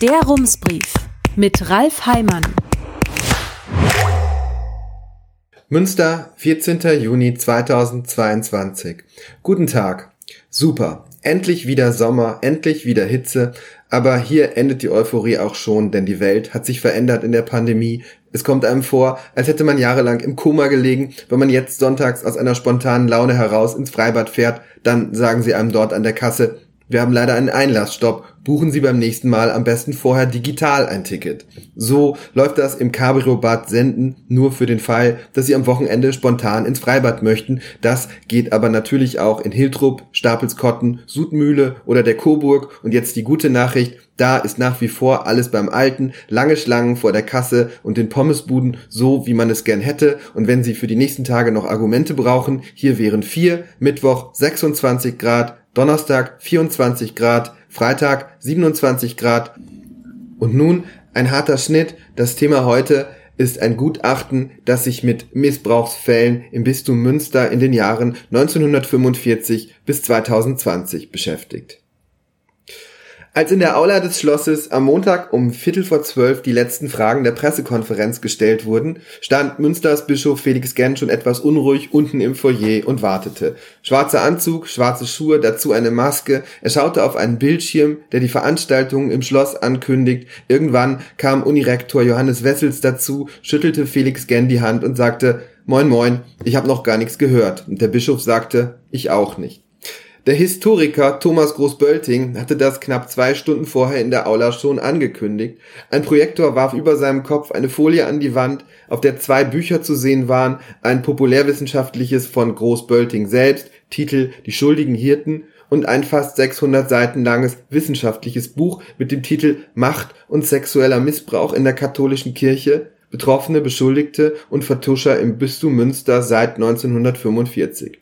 Der Rumsbrief mit Ralf Heimann. Münster, 14. Juni 2022. Guten Tag. Super. Endlich wieder Sommer, endlich wieder Hitze. Aber hier endet die Euphorie auch schon, denn die Welt hat sich verändert in der Pandemie. Es kommt einem vor, als hätte man jahrelang im Koma gelegen. Wenn man jetzt sonntags aus einer spontanen Laune heraus ins Freibad fährt, dann sagen sie einem dort an der Kasse, wir haben leider einen Einlassstopp. Buchen Sie beim nächsten Mal am besten vorher digital ein Ticket. So läuft das im Cabrio-Bad Senden nur für den Fall, dass Sie am Wochenende spontan ins Freibad möchten. Das geht aber natürlich auch in Hiltrup, Stapelskotten, Sudmühle oder der Coburg. Und jetzt die gute Nachricht, da ist nach wie vor alles beim Alten, lange Schlangen vor der Kasse und den Pommesbuden, so wie man es gern hätte. Und wenn Sie für die nächsten Tage noch Argumente brauchen, hier wären vier, Mittwoch 26 Grad, Donnerstag 24 Grad, Freitag 27 Grad. Und nun ein harter Schnitt. Das Thema heute ist ein Gutachten, das sich mit Missbrauchsfällen im Bistum Münster in den Jahren 1945 bis 2020 beschäftigt. Als in der Aula des Schlosses am Montag um Viertel vor zwölf die letzten Fragen der Pressekonferenz gestellt wurden, stand Münsters Bischof Felix Genn schon etwas unruhig unten im Foyer und wartete. Schwarzer Anzug, schwarze Schuhe, dazu eine Maske. Er schaute auf einen Bildschirm, der die Veranstaltung im Schloss ankündigt. Irgendwann kam Unirektor Johannes Wessels dazu, schüttelte Felix Genn die Hand und sagte, Moin moin, ich habe noch gar nichts gehört. Und der Bischof sagte, ich auch nicht. Der Historiker Thomas Großbölting hatte das knapp zwei Stunden vorher in der Aula schon angekündigt. Ein Projektor warf über seinem Kopf eine Folie an die Wand, auf der zwei Bücher zu sehen waren, ein populärwissenschaftliches von Großbölting selbst, Titel Die schuldigen Hirten und ein fast 600 Seiten langes wissenschaftliches Buch mit dem Titel Macht und sexueller Missbrauch in der katholischen Kirche, Betroffene, Beschuldigte und Vertuscher im Bistum Münster seit 1945.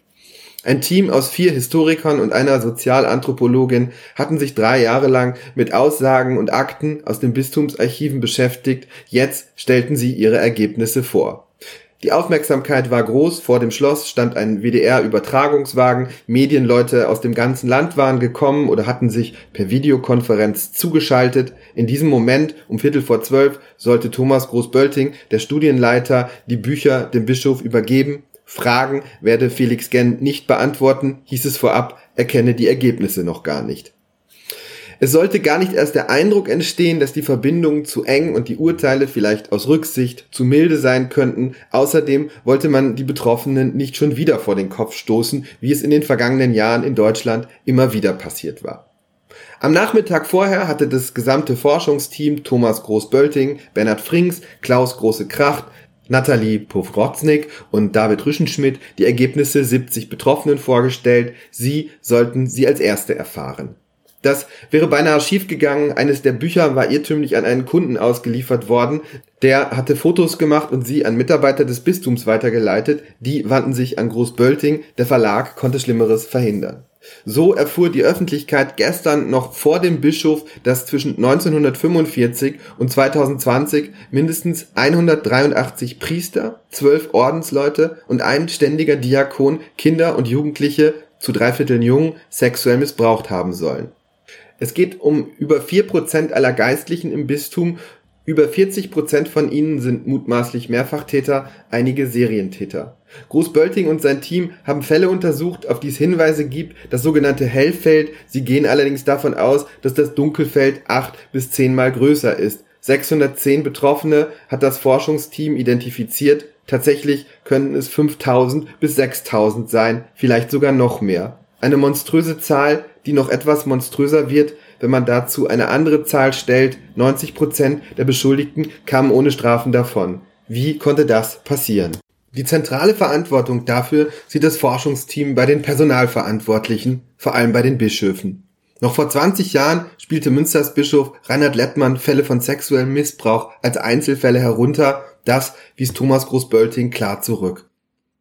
Ein Team aus vier Historikern und einer Sozialanthropologin hatten sich drei Jahre lang mit Aussagen und Akten aus den Bistumsarchiven beschäftigt. Jetzt stellten sie ihre Ergebnisse vor. Die Aufmerksamkeit war groß. Vor dem Schloss stand ein WDR-Übertragungswagen. Medienleute aus dem ganzen Land waren gekommen oder hatten sich per Videokonferenz zugeschaltet. In diesem Moment, um Viertel vor zwölf, sollte Thomas Großbölting, der Studienleiter, die Bücher dem Bischof übergeben. Fragen werde Felix Genn nicht beantworten, hieß es vorab, er kenne die Ergebnisse noch gar nicht. Es sollte gar nicht erst der Eindruck entstehen, dass die Verbindungen zu eng und die Urteile vielleicht aus Rücksicht zu milde sein könnten. Außerdem wollte man die Betroffenen nicht schon wieder vor den Kopf stoßen, wie es in den vergangenen Jahren in Deutschland immer wieder passiert war. Am Nachmittag vorher hatte das gesamte Forschungsteam Thomas Groß-Bölting, Bernhard Frings, Klaus Große-Kracht, Nathalie Powrotznik und David Rüschenschmidt die Ergebnisse 70 Betroffenen vorgestellt. Sie sollten sie als Erste erfahren. Das wäre beinahe schiefgegangen. Eines der Bücher war irrtümlich an einen Kunden ausgeliefert worden. Der hatte Fotos gemacht und sie an Mitarbeiter des Bistums weitergeleitet. Die wandten sich an Großbölting. Der Verlag konnte Schlimmeres verhindern. So erfuhr die Öffentlichkeit gestern noch vor dem Bischof, dass zwischen 1945 und 2020 mindestens 183 Priester, 12 Ordensleute und ein ständiger Diakon Kinder und Jugendliche, zu Dreivierteln jung, sexuell missbraucht haben sollen. Es geht um über vier Prozent aller Geistlichen im Bistum über 40 Prozent von ihnen sind mutmaßlich Mehrfachtäter, einige Serientäter. Großbölting und sein Team haben Fälle untersucht, auf die es Hinweise gibt, das sogenannte Hellfeld. Sie gehen allerdings davon aus, dass das Dunkelfeld acht bis zehnmal größer ist. 610 Betroffene hat das Forschungsteam identifiziert. Tatsächlich könnten es 5000 bis 6000 sein, vielleicht sogar noch mehr. Eine monströse Zahl, die noch etwas monströser wird, wenn man dazu eine andere Zahl stellt, 90 Prozent der Beschuldigten kamen ohne Strafen davon. Wie konnte das passieren? Die zentrale Verantwortung dafür sieht das Forschungsteam bei den Personalverantwortlichen, vor allem bei den Bischöfen. Noch vor 20 Jahren spielte Münsters Bischof Reinhard Lettmann Fälle von sexuellem Missbrauch als Einzelfälle herunter, das wies Thomas Großbölting klar zurück.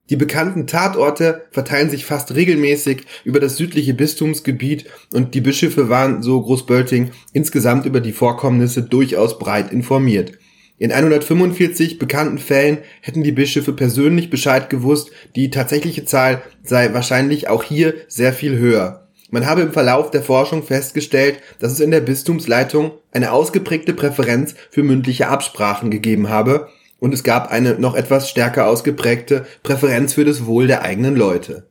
Die bekannten Tatorte verteilen sich fast regelmäßig über das südliche Bistumsgebiet und die Bischöfe waren, so Großbölting, insgesamt über die Vorkommnisse durchaus breit informiert. In 145 bekannten Fällen hätten die Bischöfe persönlich Bescheid gewusst, die tatsächliche Zahl sei wahrscheinlich auch hier sehr viel höher. Man habe im Verlauf der Forschung festgestellt, dass es in der Bistumsleitung eine ausgeprägte Präferenz für mündliche Absprachen gegeben habe und es gab eine noch etwas stärker ausgeprägte Präferenz für das Wohl der eigenen Leute.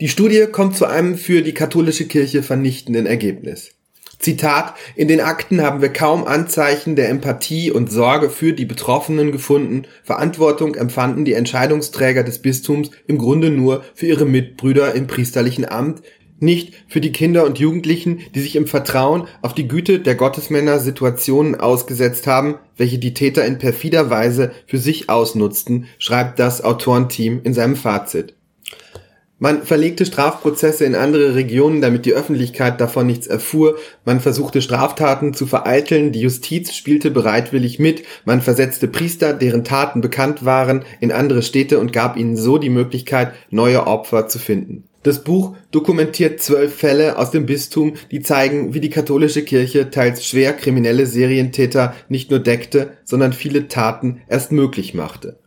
Die Studie kommt zu einem für die katholische Kirche vernichtenden Ergebnis. Zitat, in den Akten haben wir kaum Anzeichen der Empathie und Sorge für die Betroffenen gefunden. Verantwortung empfanden die Entscheidungsträger des Bistums im Grunde nur für ihre Mitbrüder im priesterlichen Amt, nicht für die Kinder und Jugendlichen, die sich im Vertrauen auf die Güte der Gottesmänner Situationen ausgesetzt haben, welche die Täter in perfider Weise für sich ausnutzten, schreibt das Autorenteam in seinem Fazit. Man verlegte Strafprozesse in andere Regionen, damit die Öffentlichkeit davon nichts erfuhr. Man versuchte Straftaten zu vereiteln. Die Justiz spielte bereitwillig mit. Man versetzte Priester, deren Taten bekannt waren, in andere Städte und gab ihnen so die Möglichkeit, neue Opfer zu finden. Das Buch dokumentiert zwölf Fälle aus dem Bistum, die zeigen, wie die katholische Kirche teils schwer kriminelle Serientäter nicht nur deckte, sondern viele Taten erst möglich machte.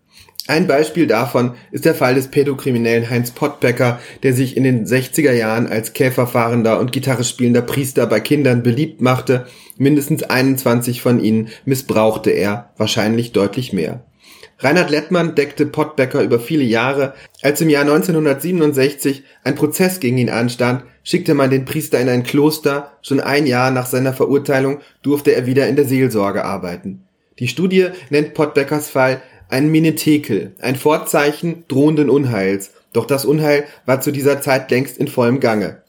Ein Beispiel davon ist der Fall des Pädokriminellen Heinz Pottbecker, der sich in den 60er Jahren als Käferfahrender und Gitarre spielender Priester bei Kindern beliebt machte. Mindestens 21 von ihnen missbrauchte er, wahrscheinlich deutlich mehr. Reinhard Lettmann deckte Pottbecker über viele Jahre. Als im Jahr 1967 ein Prozess gegen ihn anstand, schickte man den Priester in ein Kloster. Schon ein Jahr nach seiner Verurteilung durfte er wieder in der Seelsorge arbeiten. Die Studie nennt Pottbeckers Fall ein Menetekel, ein Vorzeichen drohenden Unheils. Doch das Unheil war zu dieser Zeit längst in vollem Gange.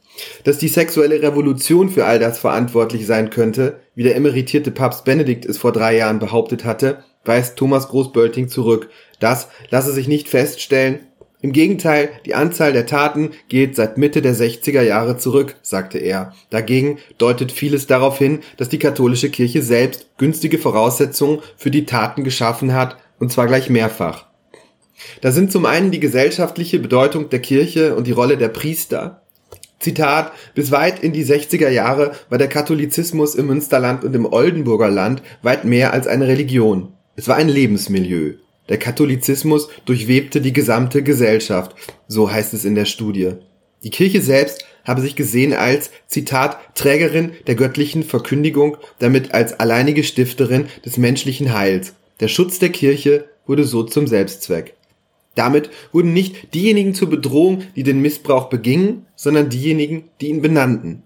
Dass die sexuelle Revolution für all das verantwortlich sein könnte, wie der emeritierte Papst Benedikt es vor drei Jahren behauptet hatte, weist Thomas Großbölting zurück. Das lasse sich nicht feststellen. Im Gegenteil, die Anzahl der Taten geht seit Mitte der 60er Jahre zurück, sagte er. Dagegen deutet vieles darauf hin, dass die katholische Kirche selbst günstige Voraussetzungen für die Taten geschaffen hat, und zwar gleich mehrfach. Da sind zum einen die gesellschaftliche Bedeutung der Kirche und die Rolle der Priester. Zitat, bis weit in die 60er Jahre war der Katholizismus im Münsterland und im Oldenburger Land weit mehr als eine Religion. Es war ein Lebensmilieu. Der Katholizismus durchwebte die gesamte Gesellschaft, so heißt es in der Studie. Die Kirche selbst habe sich gesehen als, Zitat, Trägerin der göttlichen Verkündigung, damit als alleinige Stifterin des menschlichen Heils. Der Schutz der Kirche wurde so zum Selbstzweck. Damit wurden nicht diejenigen zur Bedrohung, die den Missbrauch begingen, sondern diejenigen, die ihn benannten.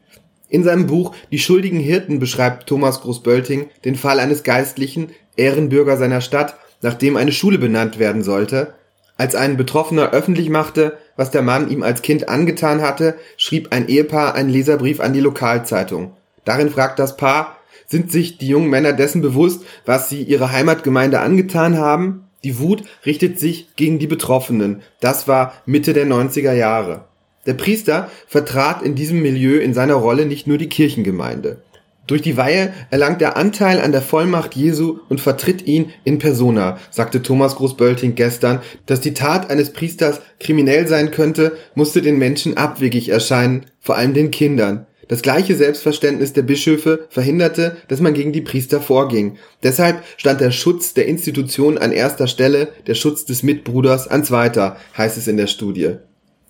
In seinem Buch Die schuldigen Hirten beschreibt Thomas Großbölting den Fall eines Geistlichen, Ehrenbürger seiner Stadt, nachdem eine Schule benannt werden sollte. Als ein Betroffener öffentlich machte, was der Mann ihm als Kind angetan hatte, schrieb ein Ehepaar einen Leserbrief an die Lokalzeitung. Darin fragt das Paar, sind sich die jungen Männer dessen bewusst, was sie ihrer Heimatgemeinde angetan haben? Die Wut richtet sich gegen die Betroffenen. Das war Mitte der 90er Jahre. Der Priester vertrat in diesem Milieu in seiner Rolle nicht nur die Kirchengemeinde. Durch die Weihe erlangt er Anteil an der Vollmacht Jesu und vertritt ihn in persona, sagte Thomas Großbölting gestern. Dass die Tat eines Priesters kriminell sein könnte, musste den Menschen abwegig erscheinen, vor allem den Kindern. Das gleiche Selbstverständnis der Bischöfe verhinderte, dass man gegen die Priester vorging. Deshalb stand der Schutz der Institution an erster Stelle, der Schutz des Mitbruders an zweiter, heißt es in der Studie.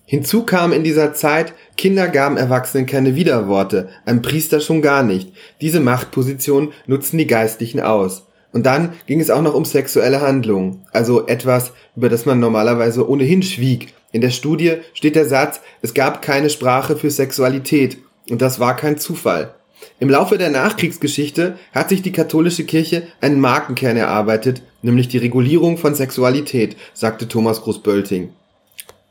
Hinzu kam in dieser Zeit, Kinder gaben Erwachsenen keine Widerworte, ein Priester schon gar nicht. Diese Machtposition nutzten die Geistlichen aus. Und dann ging es auch noch um sexuelle Handlungen, also etwas, über das man normalerweise ohnehin schwieg. In der Studie steht der Satz, es gab keine Sprache für Sexualität und das war kein Zufall. Im Laufe der Nachkriegsgeschichte hat sich die katholische Kirche einen Markenkern erarbeitet, nämlich die Regulierung von Sexualität, sagte Thomas Großbölting.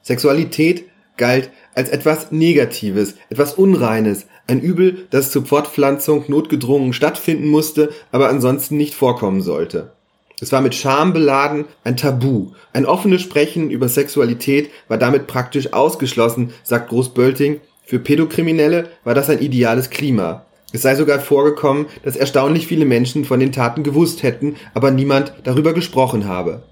Sexualität galt als etwas Negatives, etwas Unreines, ein Übel, das zur Fortpflanzung notgedrungen stattfinden musste, aber ansonsten nicht vorkommen sollte. Es war mit Scham beladen, ein Tabu. Ein offenes Sprechen über Sexualität war damit praktisch ausgeschlossen, sagt Großbölting für Pädokriminelle war das ein ideales Klima. Es sei sogar vorgekommen, dass erstaunlich viele Menschen von den Taten gewusst hätten, aber niemand darüber gesprochen habe.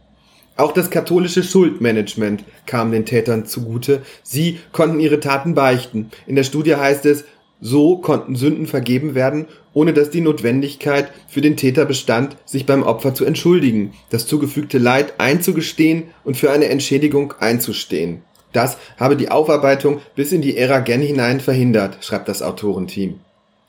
Auch das katholische Schuldmanagement kam den Tätern zugute. Sie konnten ihre Taten beichten. In der Studie heißt es, so konnten Sünden vergeben werden, ohne dass die Notwendigkeit für den Täter bestand, sich beim Opfer zu entschuldigen, das zugefügte Leid einzugestehen und für eine Entschädigung einzustehen. Das habe die Aufarbeitung bis in die Ära Gen hinein verhindert, schreibt das Autorenteam.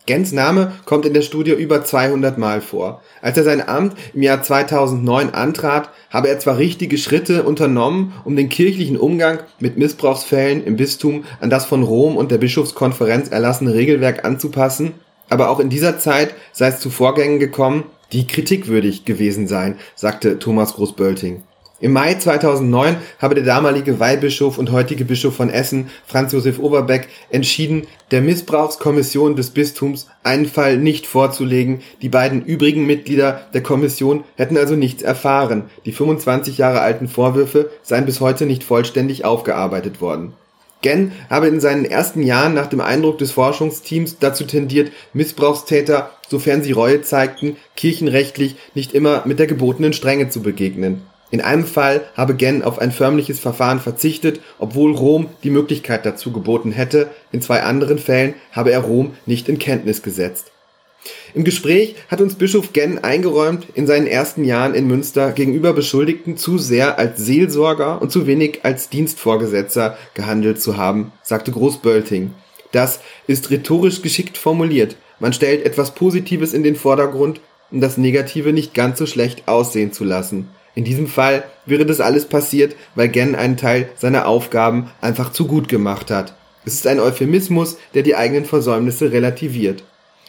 Gens Name kommt in der Studie über 200 Mal vor. Als er sein Amt im Jahr 2009 antrat, habe er zwar richtige Schritte unternommen, um den kirchlichen Umgang mit Missbrauchsfällen im Bistum an das von Rom und der Bischofskonferenz erlassene Regelwerk anzupassen, aber auch in dieser Zeit sei es zu Vorgängen gekommen, die kritikwürdig gewesen seien, sagte Thomas Großbölting. Im Mai 2009 habe der damalige Weihbischof und heutige Bischof von Essen, Franz Josef Oberbeck, entschieden, der Missbrauchskommission des Bistums einen Fall nicht vorzulegen. Die beiden übrigen Mitglieder der Kommission hätten also nichts erfahren. Die 25 Jahre alten Vorwürfe seien bis heute nicht vollständig aufgearbeitet worden. Genn habe in seinen ersten Jahren nach dem Eindruck des Forschungsteams dazu tendiert, Missbrauchstäter, sofern sie Reue zeigten, kirchenrechtlich nicht immer mit der gebotenen Strenge zu begegnen. In einem Fall habe Genn auf ein förmliches Verfahren verzichtet, obwohl Rom die Möglichkeit dazu geboten hätte, in zwei anderen Fällen habe er Rom nicht in Kenntnis gesetzt. Im Gespräch hat uns Bischof Genn eingeräumt, in seinen ersten Jahren in Münster gegenüber Beschuldigten zu sehr als Seelsorger und zu wenig als Dienstvorgesetzter gehandelt zu haben, sagte Großbölting. Das ist rhetorisch geschickt formuliert. Man stellt etwas Positives in den Vordergrund, um das Negative nicht ganz so schlecht aussehen zu lassen. In diesem Fall wäre das alles passiert, weil Gen einen Teil seiner Aufgaben einfach zu gut gemacht hat. Es ist ein Euphemismus, der die eigenen Versäumnisse relativiert.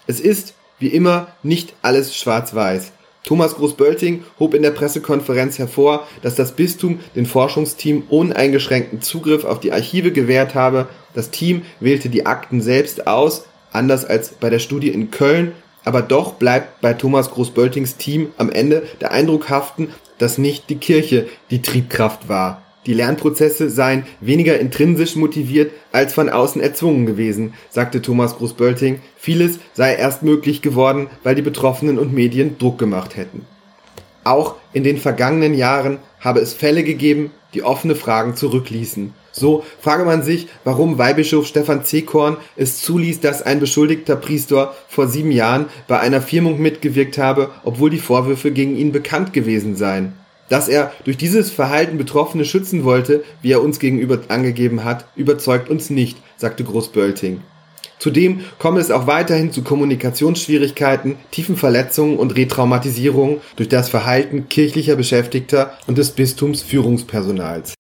Es ist, wie immer, nicht alles schwarz-weiß. Thomas Großbölting hob in der Pressekonferenz hervor, dass das Bistum den Forschungsteam uneingeschränkten Zugriff auf die Archive gewährt habe. Das Team wählte die Akten selbst aus, anders als bei der Studie in Köln, aber doch bleibt bei Thomas Großböltings Team am Ende der Eindruck haften, dass nicht die Kirche die Triebkraft war. Die Lernprozesse seien weniger intrinsisch motiviert als von außen erzwungen gewesen, sagte Thomas Großbölting. Vieles sei erst möglich geworden, weil die Betroffenen und Medien Druck gemacht hätten. Auch in den vergangenen Jahren habe es Fälle gegeben, die offene Fragen zurückließen. So frage man sich, warum Weihbischof Stefan Zekorn es zuließ, dass ein beschuldigter Priester vor sieben Jahren bei einer Firmung mitgewirkt habe, obwohl die Vorwürfe gegen ihn bekannt gewesen seien. Dass er durch dieses Verhalten Betroffene schützen wollte, wie er uns gegenüber angegeben hat, überzeugt uns nicht, sagte Großbölting. Zudem komme es auch weiterhin zu Kommunikationsschwierigkeiten, tiefen Verletzungen und Retraumatisierungen durch das Verhalten kirchlicher Beschäftigter und des Bistums Führungspersonals.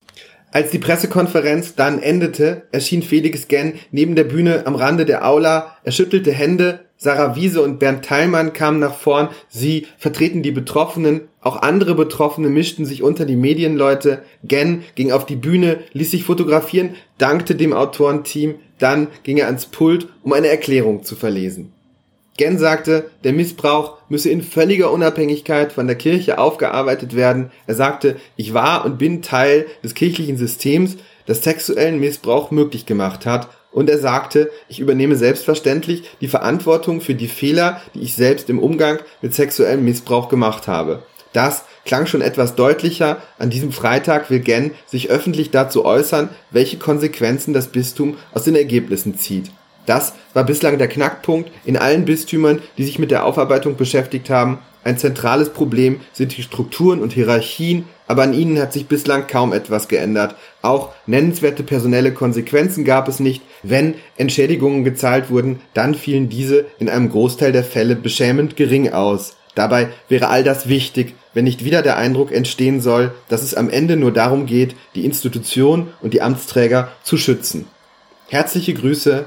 Als die Pressekonferenz dann endete, erschien Felix Genn neben der Bühne am Rande der Aula, er schüttelte Hände, Sarah Wiese und Bernd Teilmann kamen nach vorn, sie vertreten die Betroffenen, auch andere Betroffene mischten sich unter die Medienleute, Genn ging auf die Bühne, ließ sich fotografieren, dankte dem Autorenteam, dann ging er ans Pult, um eine Erklärung zu verlesen. Gen sagte, der Missbrauch müsse in völliger Unabhängigkeit von der Kirche aufgearbeitet werden. Er sagte, ich war und bin Teil des kirchlichen Systems, das sexuellen Missbrauch möglich gemacht hat. Und er sagte, ich übernehme selbstverständlich die Verantwortung für die Fehler, die ich selbst im Umgang mit sexuellem Missbrauch gemacht habe. Das klang schon etwas deutlicher. An diesem Freitag will Gen sich öffentlich dazu äußern, welche Konsequenzen das Bistum aus den Ergebnissen zieht. Das war bislang der Knackpunkt in allen Bistümern, die sich mit der Aufarbeitung beschäftigt haben. Ein zentrales Problem sind die Strukturen und Hierarchien, aber an ihnen hat sich bislang kaum etwas geändert. Auch nennenswerte personelle Konsequenzen gab es nicht. Wenn Entschädigungen gezahlt wurden, dann fielen diese in einem Großteil der Fälle beschämend gering aus. Dabei wäre all das wichtig, wenn nicht wieder der Eindruck entstehen soll, dass es am Ende nur darum geht, die Institution und die Amtsträger zu schützen. Herzliche Grüße,